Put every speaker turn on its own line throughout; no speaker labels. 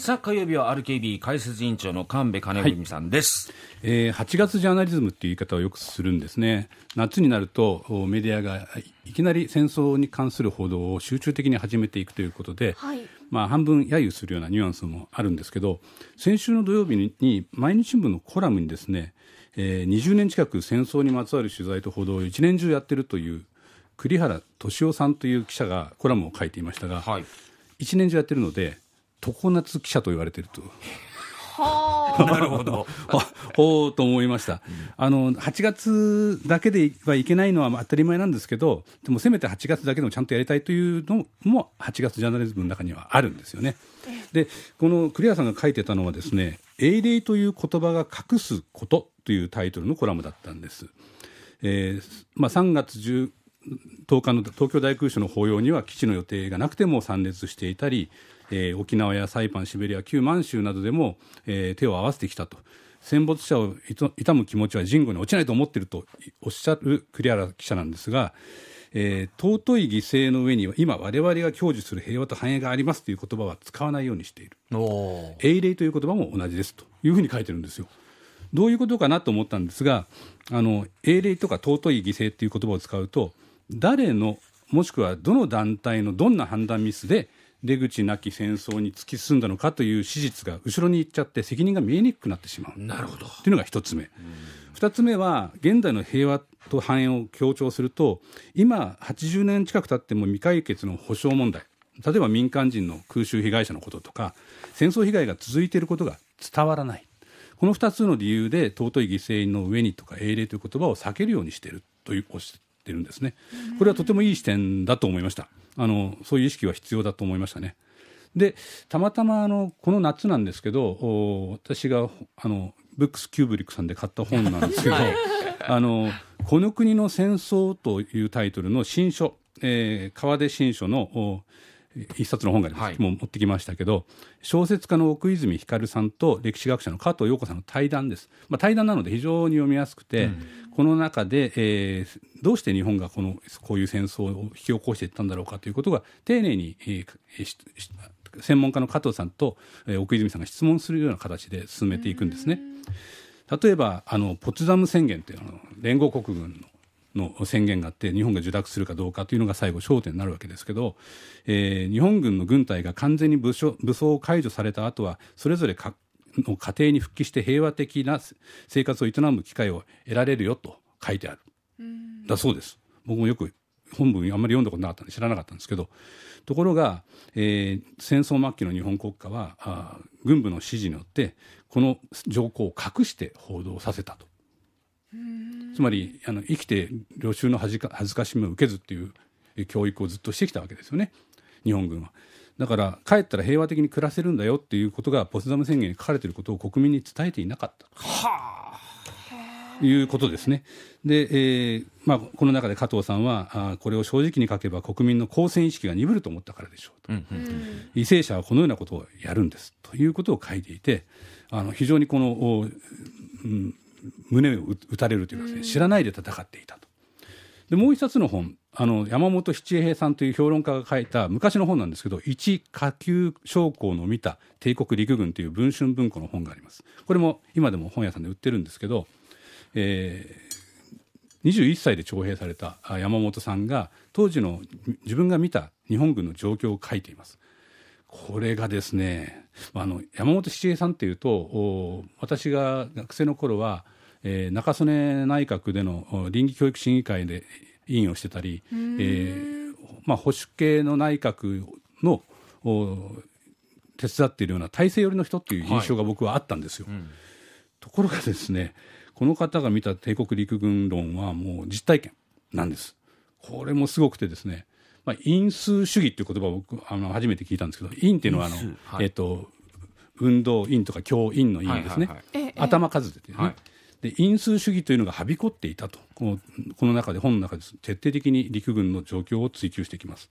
さあ火曜日は RKB 解説委員長の神戸金文さんです、
はい、えー、8月ジャーナリズムっていう言い方をよくするんですね。夏になるとメディアがいきなり戦争に関する報道を集中的に始めていくということで、はい、まあ、半分揶揄するようなニュアンスもあるんですけど先週の土曜日に毎日新聞のコラムにですね、えー、20年近く戦争にまつわる取材と報道を1年中やってるという栗原敏夫さんという記者がコラムを書いていましたが、はい、1年中やってるので常夏記者と言われていると。
なるほど。
ほうと思いました。あの、8月だけではいけないのは当たり前なんですけど、でもせめて8月だけでもちゃんとやりたいというのも、8月ジャーナリズムの中にはあるんですよね。で、この栗原さんが書いてたのはですね、英霊という言葉が隠すことというタイトルのコラムだったんです。えーまあ、3月10 10日の東京大空襲の法要には基地の予定がなくても参列していたり、えー、沖縄やサイパン、シベリア、旧満州などでも、えー、手を合わせてきたと。戦没者を悼む気持ちは人後に落ちないと思っているとおっしゃる栗原記者なんですが、えー、尊い犠牲の上には今我々が享受する平和と繁栄がありますという言葉は使わないようにしている。英霊という言葉も同じですというふうに書いてるんですよ。どういうことかなと思ったんですがあの英霊とか尊い犠牲という言葉を使うと誰のもしくはどの団体のどんな判断ミスで出口なき戦争に突き進んだのかという史実が後ろに行っちゃって責任が見えにくくなってしまう。
なるほど
というのが一つ目。二つ目は現代の平和と繁栄を強調すると今80年近く経っても未解決の保障問題。例えば民間人の空襲被害者のこととか戦争被害が続いていることが伝わらない。この2つの理由で尊い犠牲の上にとか英霊という言葉を避けるようにしているというおっしってるんですね。これはとてもいい視点だと思いました。あのそういう意識は必要だと思いましたね。でたまたまあのこの夏なんですけど私があのブックスキューブリックさんで買った本なんですけど「あのこの国の戦争」というタイトルの新書、えー、川出新書の一冊の本があります、はい、もう持ってきましたけど小説家の奥泉光さんと歴史学者の加藤陽子さんの対談です、まあ、対談なので非常に読みやすくて、うん、この中で、えー、どうして日本がこのこういう戦争を引き起こしていったんだろうかということが丁寧に、えー、専門家の加藤さんと、えー、奥泉さんが質問するような形で進めていくんですね。例えばあのポツダム宣言というの連合国軍のの宣言があって日本が受諾するかどうかというのが最後焦点になるわけですけど、えー、日本軍の軍隊が完全に武装武装を解除された後はそれぞれかの家庭に復帰して平和的な生活を営む機会を得られるよと書いてある。だそうです。僕もよく本文あんまり読んだことなかったんで知らなかったんですけどところが、えー、戦争末期の日本国家はあ軍部の指示によってこの条項を隠して報道させたとつまりあの生きて領収の恥ずかしみを受けずっていう教育をずっとしてきたわけですよね日本軍は。だから帰ったら平和的に暮らせるんだよっていうことがポツダム宣言に書かれていることを国民に伝えていなかった。はあ、いうことですね。で、えーまあ、この中で加藤さんはあこれを正直に書けば国民の公選意識が鈍ると思ったからでしょうと、うんうんうん、為政者はこのようなことをやるんですということを書いていてあの非常にこの、うん、胸を打たれるというか、ね、知らないで戦っていたと。でもう一冊の本あの山本七平さんという評論家が書いた昔の本なんですけど「一下級将校の見た帝国陸軍」という文春文庫の本があります。これも今でも本屋さんで売ってるんですけど、えー、21歳で徴兵された山本さんが当時の自分が見た日本軍の状況を書いていますこれがですねあの山本七平さんっていうと私が学生の頃は、えー、中曽根内閣での倫理教育審議会で委員をしてたり、えーまあ、保守系の内閣の手伝っているような体制寄りの人っていう印象が僕はあったんですよ。はいうん、ところがですねこの方が見た帝国陸軍論はもう実体験なんです。これもすごくてですねまあ、因数主義っていう言葉を僕あの初めて聞いたんですけど因っていうのはあの、はい、えっ、と運動因とか教因の因ですね、はいはい、頭数でね、はい、で因数主義というのがはびこっていたとこのこの中で本の中で徹底的に陸軍の状況を追求していきます、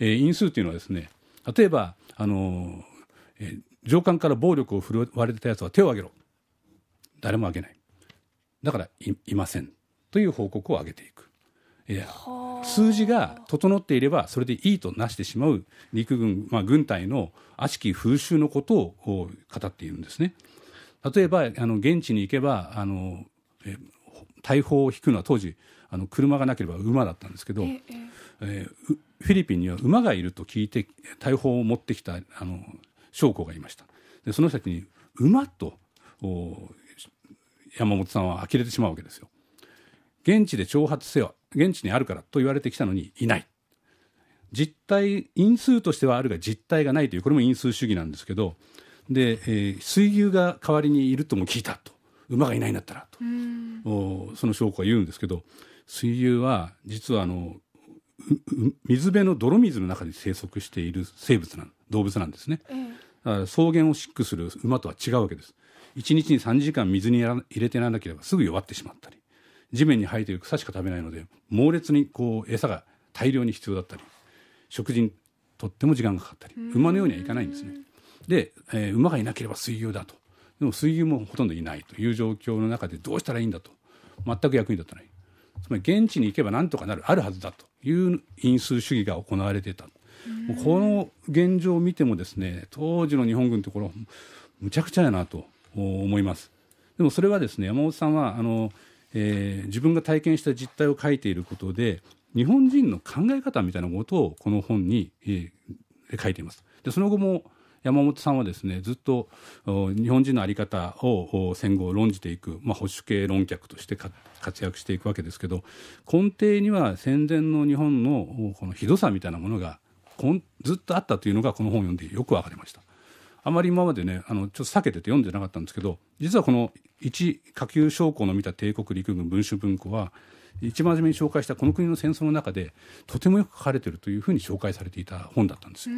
えー、因数というのはですね例えばあの、えー、上官から暴力を振るわれてたやつは手を挙げろ。誰も挙げない。だからいいません。という報告を上げていく数字が整っていればそれでいいとなしてしまう陸軍、まあ、軍隊の悪しき風習のことを語っているんですね。例えばあの現地に行けばあのえ大砲を引くのは当時あの車がなければ馬だったんですけど、ええ。ー、フィリピンには馬がいると聞いて大砲を持ってきたあの将校がいました。でその人たちに馬と山本さんは呆れてしまうわけですよ。現地で挑発せよ現地にあるからと言われてきたのにいない。実態因数としてはあるが実態がないというこれも因数主義なんですけどで、えー、水牛が代わりにいるとも聞いたと。馬がいないんだったらと。おその証拠は言うんですけど水牛は実はあの水辺の泥水の中に生息している生物なん動物なんですね、だ草原を飼育する馬とは違うわけです。1日に3時間水に入れてなければすぐ弱ってしまったり地面に生えている草しか食べないので猛烈にこう餌が大量に必要だったり食事にとっても時間がかかったり馬のようにはいかないんですね。で、えー、馬がいなければ水牛だと。でも水牛もほとんどいないという状況の中でどうしたらいいんだと。全く役に立たない。つまり現地に行けばなんとかなるあるはずだという因数主義が行われていた。この現状を見てもですね当時の日本軍ってこれむちゃくちゃやなと思います。でもそれはですね山本さんはあの、えー、自分が体験した実態を書いていることで日本人の考え方みたいなことをこの本に、えー、書いていますでその後も山本さんはですねずっと日本人の在り方を戦後論じていく、まあ、保守系論客として活躍していくわけですけど根底には戦前の日本のこのひどさみたいなものがずっとあったというのがこの本を読んでよく分かりました。あまり今までねあのちょっと避けてて読んでなかったんですけど実はこの一下級将校の見た帝国陸軍文春文庫は一番初めに紹介したこの国の戦争の中でとてもよく書かれているというふうに紹介されていた本だったんですよ。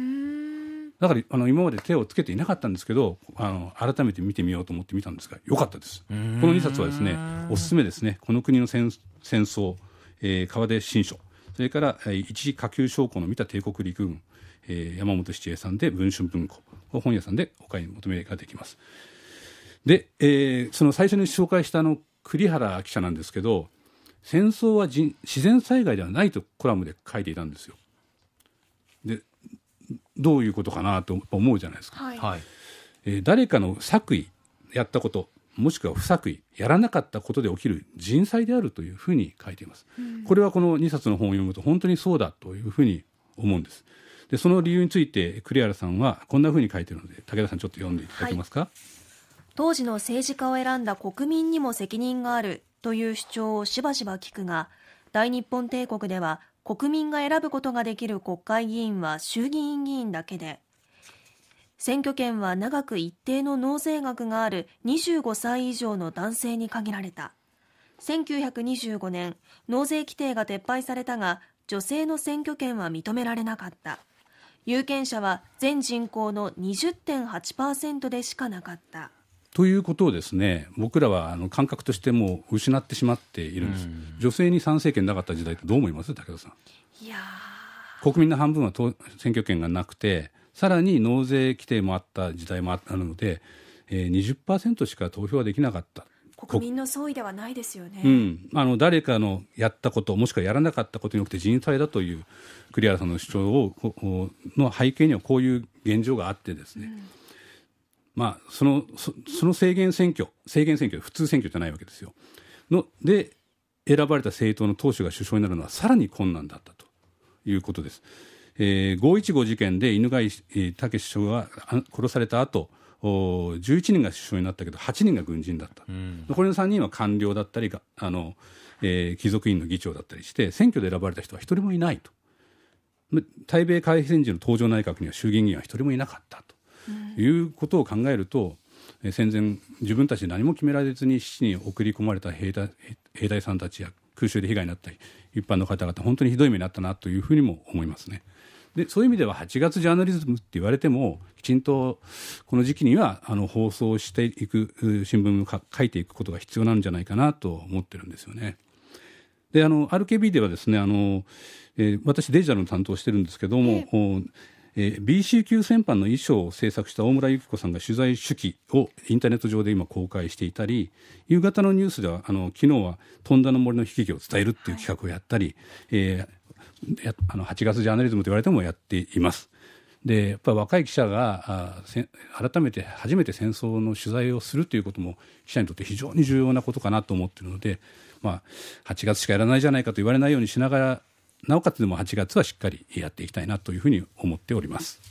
だからあの今まで手をつけていなかったんですけどあの改めて見てみようと思って見たんですがよかったです。この2冊はですねおすすめですね。この国の戦戦争、えー、川出新書。それから、えー、一下級将校の見た帝国陸軍、えー、山本七恵さんで文春文庫本屋さんでお買い求めができます。で、えー、その最初に紹介したあの栗原記者なんですけど戦争は自然災害ではないとコラムで書いていたんですよ。でどういうことかなと思うじゃないですか、はい。えー、誰かの作為やったこともしくは不作為やらなかったことで起きる人災であるというふうに書いています、うん、これはこの2冊の本を読むと本当にそうだというふうに思うんですでその理由について栗原さんはこんなふうに書いてるので武田さんちょっと読んでいただけますか、はい、
当時の政治家を選んだ国民にも責任があるという主張をしばしば聞くが大日本帝国では国民が選ぶことができる国会議員は衆議院議員だけで選挙権は長く一定の納税額がある25歳以上の男性に限られた。1925年納税規定が撤廃されたが女性の選挙権は認められなかった。有権者は全人口の20.8%でしかなかった。
ということをですね僕らはあの感覚としても失ってしまっているんです、女性に参政権なかった時代ってどう思います？武田さん。いや国民の半分は選挙権がなくてさらに納税規定もあった時代もあるので、えー、20%しか投票はできなかった
国民の総意ではないですよね、
うん、あの誰かのやったこともしくはやらなかったことによって人災だという栗原さんの主張をの背景にはこういう現状があってですね、うん。まあ、そのそその制限選挙制限選挙普通選挙じゃないわけですよ。ので選ばれた政党の党首が首相になるのはさらに困難だったということです。えー、515事件で犬飼武首相が殺された後11人が首相になったけど8人が軍人だった、うん、残りの3人は官僚だったりあの、えー、貴族院の議長だったりして選挙で選ばれた人は1人もいないと。対米開戦時の登場内閣には衆議院議員は1人もいなかったと。いうことを考えると、戦前、自分たちで何も決められずに死に送り込まれた兵隊兵隊さんたちや空襲で被害になったり一般の方々本当にひどい目になったなというふうにも思いますね。でそういう意味では8月ジャーナリズムって言われてもきちんとこの時期にはあの放送していく新聞を書いていくことが必要なんじゃないかなと思ってるんですよね。であの RKB ではですねあの、えー、私デジタルの担当してるんですけども、えー、BC 級戦犯の衣装を制作した大村由紀子さんが取材手記をインターネット上で今公開していたり夕方のニュースではあの昨日は富田の森の悲劇を伝えるっていう企画をやったり、えー、やあの8月ジャーナリズムと言われてもやっています。でやっぱり若い記者が改めて初めて戦争の取材をするということも記者にとって非常に重要なことかなと思っているので、まあ、8月しかやらないじゃないかと言われないようにしながらなおかつでも8月はしっかりやっていきたいなというふうに思っております。